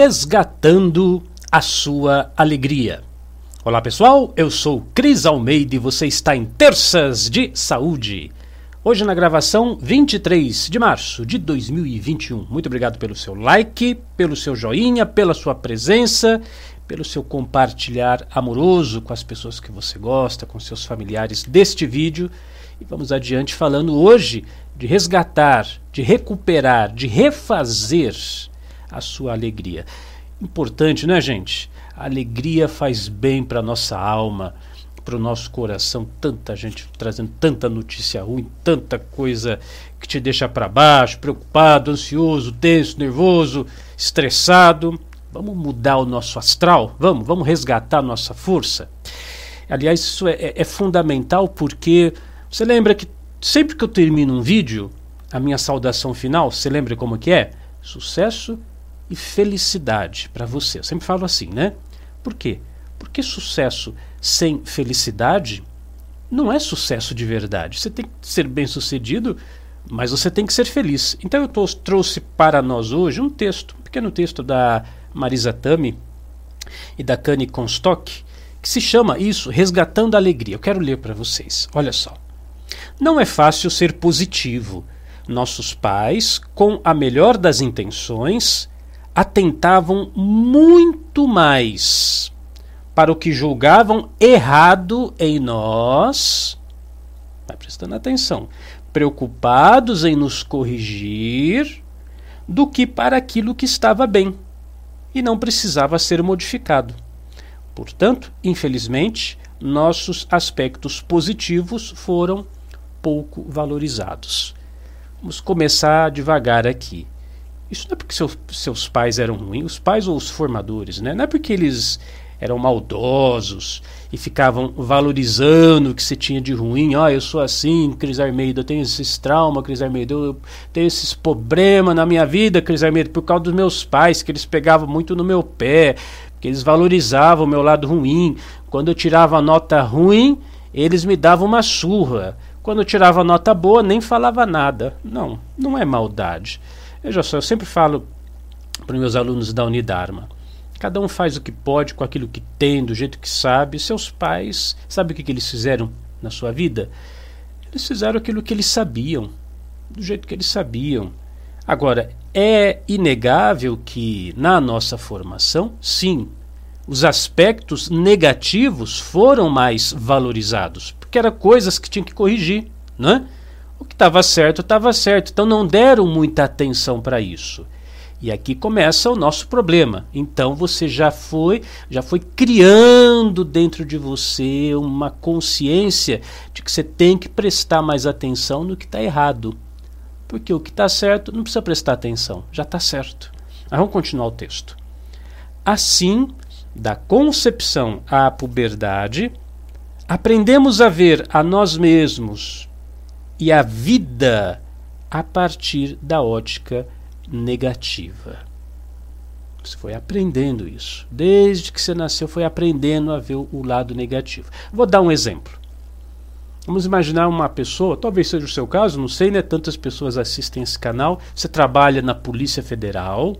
resgatando a sua alegria. Olá pessoal, eu sou Cris Almeida e você está em Terças de Saúde. Hoje na gravação 23 de março de 2021. Muito obrigado pelo seu like, pelo seu joinha, pela sua presença, pelo seu compartilhar amoroso com as pessoas que você gosta, com seus familiares deste vídeo. E vamos adiante falando hoje de resgatar, de recuperar, de refazer a sua alegria. Importante, né, gente? A alegria faz bem para nossa alma, para o nosso coração. Tanta gente trazendo tanta notícia ruim, tanta coisa que te deixa para baixo, preocupado, ansioso, tenso, nervoso, estressado. Vamos mudar o nosso astral? Vamos, vamos resgatar a nossa força. Aliás, isso é, é, é fundamental porque você lembra que sempre que eu termino um vídeo, a minha saudação final, você lembra como que é? Sucesso e felicidade para você. Eu sempre falo assim, né? Por quê? Porque sucesso sem felicidade não é sucesso de verdade. Você tem que ser bem sucedido, mas você tem que ser feliz. Então eu trouxe para nós hoje um texto, um pequeno texto da Marisa Tami e da Kani Constock, que se chama isso Resgatando a Alegria. Eu quero ler para vocês. Olha só. Não é fácil ser positivo. Nossos pais, com a melhor das intenções, atentavam muito mais para o que julgavam errado em nós. Vai prestando atenção. Preocupados em nos corrigir, do que para aquilo que estava bem e não precisava ser modificado. Portanto, infelizmente, nossos aspectos positivos foram pouco valorizados. Vamos começar devagar aqui. Isso não é porque seu, seus pais eram ruins, os pais ou os formadores, né? Não é porque eles eram maldosos e ficavam valorizando o que você tinha de ruim. Ah, eu sou assim, Cris Armeida, eu tenho esses traumas, Cris Armeida, eu tenho esses problemas na minha vida, Cris Armeida, por causa dos meus pais, que eles pegavam muito no meu pé, que eles valorizavam o meu lado ruim. Quando eu tirava nota ruim, eles me davam uma surra. Quando eu tirava nota boa, nem falava nada. Não, não é maldade. Veja só, eu sempre falo para os meus alunos da Unidarma. Cada um faz o que pode com aquilo que tem, do jeito que sabe. Seus pais, sabe o que, que eles fizeram na sua vida? Eles fizeram aquilo que eles sabiam, do jeito que eles sabiam. Agora, é inegável que na nossa formação, sim, os aspectos negativos foram mais valorizados, porque eram coisas que tinham que corrigir, né? O que estava certo, estava certo. Então não deram muita atenção para isso. E aqui começa o nosso problema. Então você já foi, já foi criando dentro de você uma consciência de que você tem que prestar mais atenção no que está errado. Porque o que está certo não precisa prestar atenção, já está certo. Mas vamos continuar o texto. Assim, da concepção à puberdade, aprendemos a ver a nós mesmos e a vida a partir da ótica negativa. Você foi aprendendo isso. Desde que você nasceu, foi aprendendo a ver o lado negativo. Vou dar um exemplo. Vamos imaginar uma pessoa, talvez seja o seu caso, não sei, né? Tantas pessoas assistem esse canal. Você trabalha na Polícia Federal,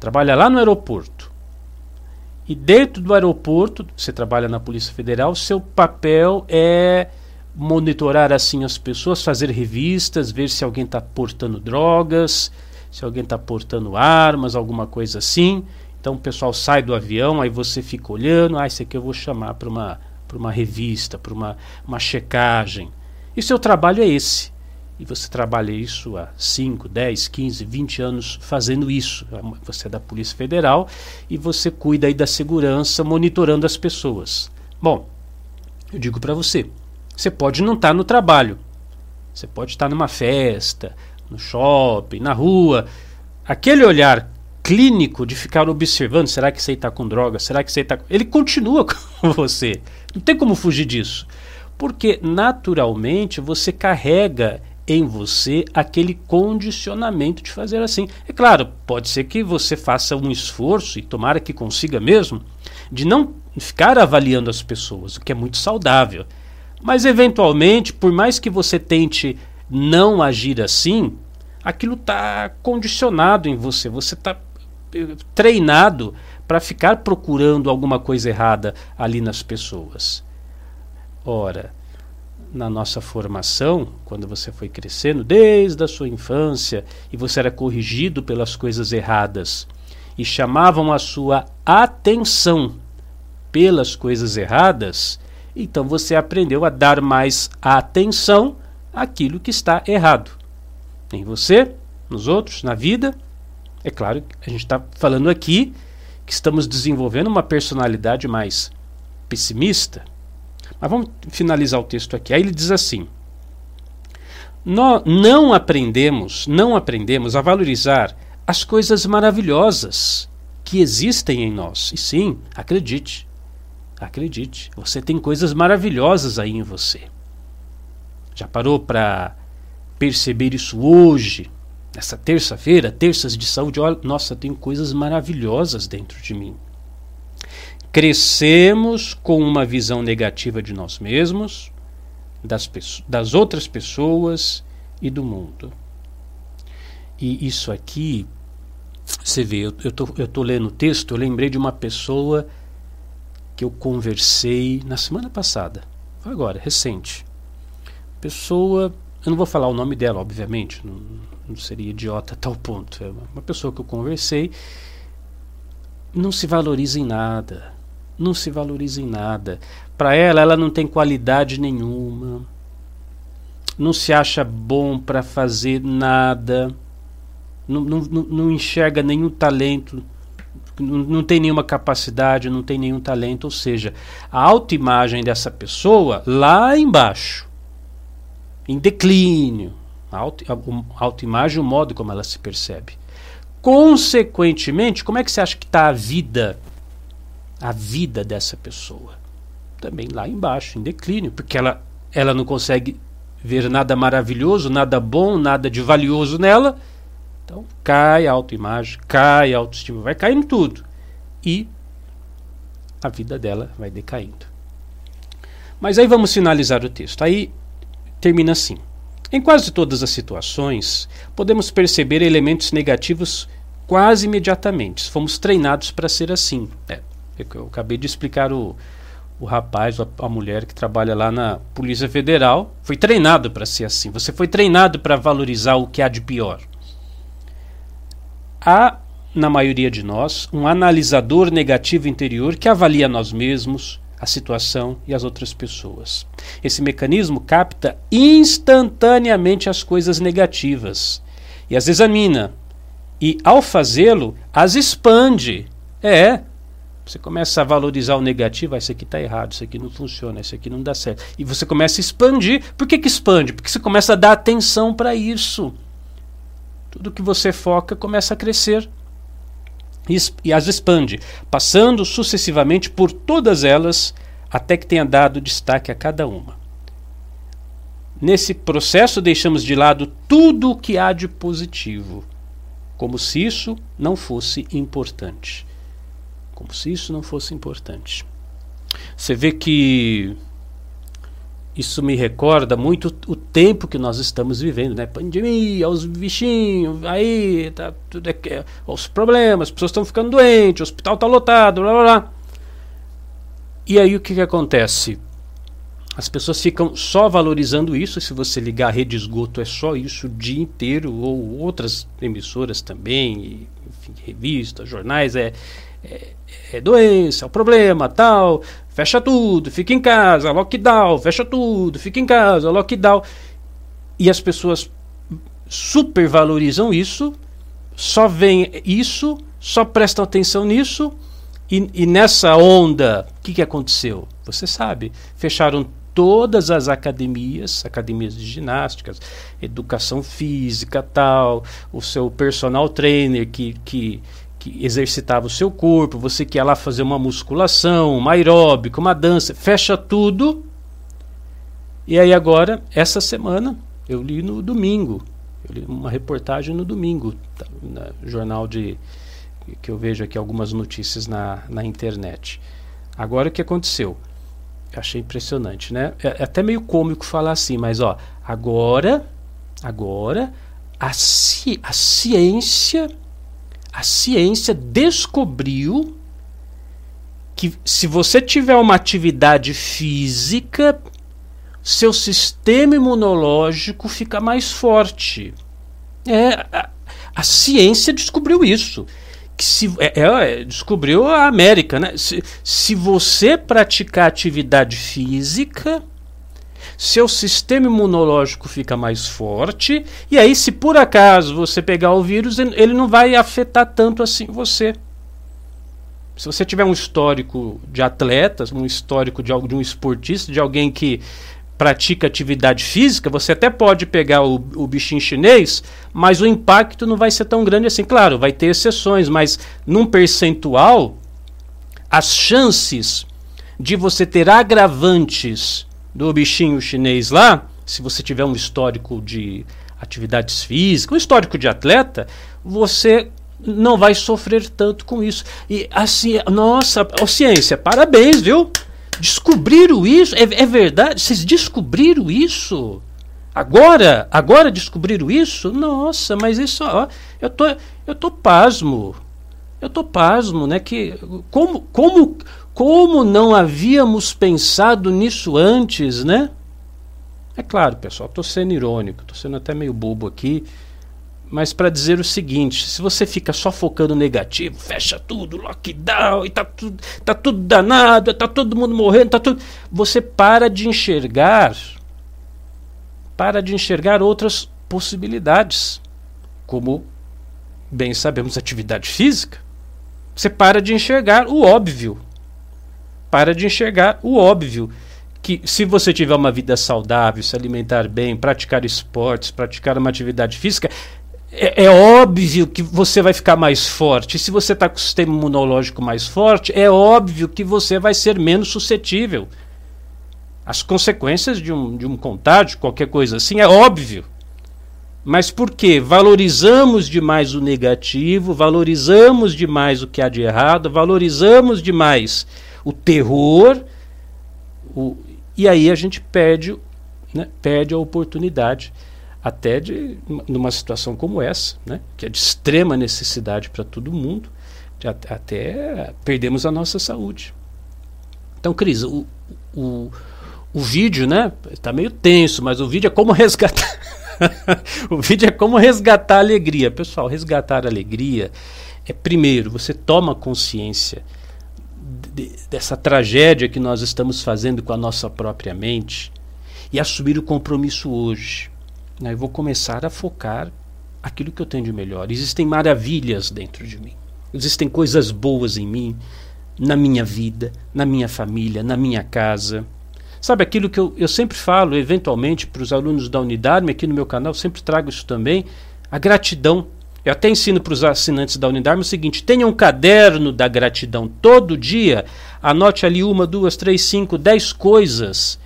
trabalha lá no aeroporto. E dentro do aeroporto, você trabalha na Polícia Federal, seu papel é monitorar assim as pessoas, fazer revistas, ver se alguém está portando drogas, se alguém está portando armas, alguma coisa assim. Então o pessoal sai do avião, aí você fica olhando, ah, esse aqui eu vou chamar para uma, uma revista, para uma, uma checagem. E seu trabalho é esse. E você trabalha isso há 5, 10, 15, 20 anos fazendo isso. Você é da Polícia Federal e você cuida aí da segurança, monitorando as pessoas. Bom, eu digo para você, você pode não estar tá no trabalho. Você pode estar tá numa festa, no shopping, na rua. Aquele olhar clínico de ficar observando, será que você está com droga? Será que você está Ele continua com você. Não tem como fugir disso. Porque naturalmente você carrega em você aquele condicionamento de fazer assim. É claro, pode ser que você faça um esforço e tomara que consiga mesmo de não ficar avaliando as pessoas, o que é muito saudável. Mas eventualmente, por mais que você tente não agir assim, aquilo está condicionado em você. Você está treinado para ficar procurando alguma coisa errada ali nas pessoas. Ora, na nossa formação, quando você foi crescendo, desde a sua infância, e você era corrigido pelas coisas erradas, e chamavam a sua atenção pelas coisas erradas, então você aprendeu a dar mais atenção àquilo que está errado. Em você, nos outros, na vida. É claro que a gente está falando aqui que estamos desenvolvendo uma personalidade mais pessimista. Mas vamos finalizar o texto aqui. Aí ele diz assim: Nós não aprendemos, não aprendemos a valorizar as coisas maravilhosas que existem em nós. E sim, acredite. Acredite, você tem coisas maravilhosas aí em você. Já parou para perceber isso hoje? nessa terça-feira, terças de saúde, olha, nossa, tem coisas maravilhosas dentro de mim. Crescemos com uma visão negativa de nós mesmos, das, das outras pessoas e do mundo. E isso aqui, você vê, eu estou lendo o texto, eu lembrei de uma pessoa que eu conversei na semana passada, agora, recente. Pessoa, eu não vou falar o nome dela, obviamente, não, não seria idiota a tal ponto. É uma pessoa que eu conversei, não se valoriza em nada. Não se valoriza em nada. Para ela, ela não tem qualidade nenhuma. Não se acha bom para fazer nada. Não, não, não enxerga nenhum talento. Não, tem nenhuma capacidade, não tem nenhum talento. Ou seja, a autoimagem dessa pessoa lá embaixo, em declínio, a autoimagem, o modo como ela se percebe. Consequentemente, como é que você acha que está a vida, a vida dessa pessoa? Também lá embaixo, em declínio, porque ela, ela não consegue ver nada maravilhoso, nada bom, nada de valioso nela. Então cai a autoimagem, cai a autoestima, vai caindo tudo. E a vida dela vai decaindo. Mas aí vamos finalizar o texto. Aí termina assim. Em quase todas as situações, podemos perceber elementos negativos quase imediatamente. Fomos treinados para ser assim. É, eu acabei de explicar o, o rapaz, a, a mulher que trabalha lá na Polícia Federal, foi treinado para ser assim. Você foi treinado para valorizar o que há de pior. Há, na maioria de nós, um analisador negativo interior que avalia nós mesmos, a situação e as outras pessoas. Esse mecanismo capta instantaneamente as coisas negativas e as examina. E ao fazê-lo, as expande. É. Você começa a valorizar o negativo, ah, isso aqui está errado, isso aqui não funciona, isso aqui não dá certo. E você começa a expandir. Por que, que expande? Porque você começa a dar atenção para isso. Tudo que você foca começa a crescer e as expande, passando sucessivamente por todas elas até que tenha dado destaque a cada uma. Nesse processo, deixamos de lado tudo o que há de positivo, como se isso não fosse importante. Como se isso não fosse importante. Você vê que isso me recorda muito o tempo que nós estamos vivendo, né? Pandemia, os bichinhos, aí tá tudo é, os problemas, as pessoas estão ficando doentes, o hospital está lotado, blá blá blá. E aí o que, que acontece? As pessoas ficam só valorizando isso. Se você ligar a rede de esgoto, é só isso o dia inteiro, ou outras emissoras também, enfim, revistas, jornais, é, é, é doença, é o problema, tal fecha tudo, fica em casa, lockdown, fecha tudo, fica em casa, lockdown. E as pessoas supervalorizam isso, só veem isso, só prestam atenção nisso, e, e nessa onda, o que, que aconteceu? Você sabe, fecharam todas as academias, academias de ginásticas, educação física, tal, o seu personal trainer que, que que exercitava o seu corpo, você que ia lá fazer uma musculação, uma aeróbica, uma dança, fecha tudo. E aí agora, essa semana, eu li no domingo, eu li uma reportagem no domingo, tá, no jornal de que eu vejo aqui algumas notícias na, na internet. Agora o que aconteceu? Eu achei impressionante, né? É, é até meio cômico falar assim, mas ó, agora, agora a, ci a ciência A ciência descobriu que se você tiver uma atividade física, seu sistema imunológico fica mais forte. É, a, a ciência descobriu isso. Que se, é, é, descobriu a América, né? Se, se você praticar atividade física, seu sistema imunológico fica mais forte, e aí, se por acaso você pegar o vírus, ele não vai afetar tanto assim você. Se você tiver um histórico de atletas, um histórico de, de um esportista, de alguém que pratica atividade física, você até pode pegar o, o bichinho chinês, mas o impacto não vai ser tão grande assim. Claro, vai ter exceções, mas num percentual, as chances de você ter agravantes do bichinho chinês lá, se você tiver um histórico de atividades físicas, um histórico de atleta, você não vai sofrer tanto com isso. E assim, nossa, oh, ciência, parabéns, viu? Descobriram isso? É, é verdade? Vocês descobriram isso? Agora? Agora descobriram isso? Nossa, mas isso, ó, eu tô, eu tô pasmo. Eu tô pasmo, né? Que como, como, como não havíamos pensado nisso antes, né? É claro, pessoal, estou sendo irônico, estou sendo até meio bobo aqui, mas para dizer o seguinte: se você fica só focando no negativo, fecha tudo, lockdown, e tá tudo, tá tudo danado, tá todo mundo morrendo, tá tudo. Você para de enxergar, para de enxergar outras possibilidades, como bem sabemos, atividade física. Você para de enxergar o óbvio. Para de enxergar o óbvio que se você tiver uma vida saudável, se alimentar bem, praticar esportes, praticar uma atividade física, é, é, óbvio que você vai ficar mais forte. Se você está com o sistema imunológico mais forte, é óbvio que você vai ser menos suscetível. As consequências de um, de um contágio, qualquer coisa assim, é óbvio. Mas por quê? Valorizamos demais o negativo, valorizamos demais o que há de errado, valorizamos demais o terror, o, e aí a gente perde, né, perde a oportunidade até de numa situação como essa, né, que é de extrema necessidade para todo mundo, de, até perdemos a nossa saúde. Então, Cris, o, o, o vídeo, né, está meio tenso, mas o vídeo é como resgatar o vídeo é como resgatar a alegria. Pessoal, resgatar a alegria é primeiro, você toma consciência de, dessa tragédia que nós estamos fazendo com a nossa própria mente e assumir o compromisso hoje né, eu vou começar a focar aquilo que eu tenho de melhor. Existem maravilhas dentro de mim. Existem coisas boas em mim, na minha vida, na minha família, na minha casa. Sabe aquilo que eu, eu sempre falo, eventualmente, para os alunos da Unidarme, aqui no meu canal, sempre trago isso também, a gratidão. Eu até ensino para os assinantes da Unidarme o seguinte: tenha um caderno da gratidão todo dia, anote ali uma, duas, três, cinco, dez coisas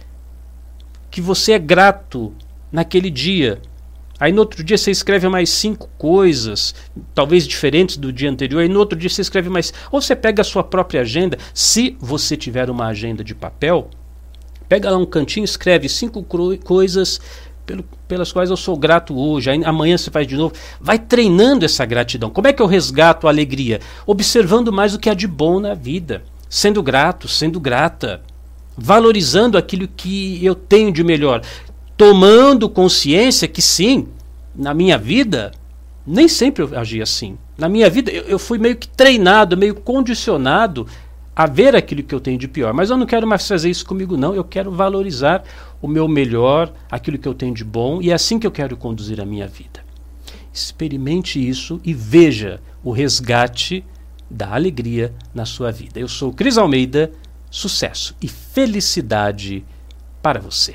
que você é grato naquele dia. Aí no outro dia você escreve mais cinco coisas, talvez diferentes do dia anterior. Aí no outro dia você escreve mais. Ou você pega a sua própria agenda, se você tiver uma agenda de papel, pega lá um cantinho, escreve cinco coisas pelo, pelas quais eu sou grato hoje. Amanhã você faz de novo. Vai treinando essa gratidão. Como é que eu resgato a alegria? Observando mais o que há de bom na vida, sendo grato, sendo grata valorizando aquilo que eu tenho de melhor tomando consciência que sim, na minha vida, nem sempre eu agi assim. Na minha vida, eu, eu fui meio que treinado, meio condicionado a ver aquilo que eu tenho de pior. Mas eu não quero mais fazer isso comigo, não. Eu quero valorizar o meu melhor, aquilo que eu tenho de bom, e é assim que eu quero conduzir a minha vida. Experimente isso e veja o resgate da alegria na sua vida. Eu sou Cris Almeida, sucesso e felicidade para você.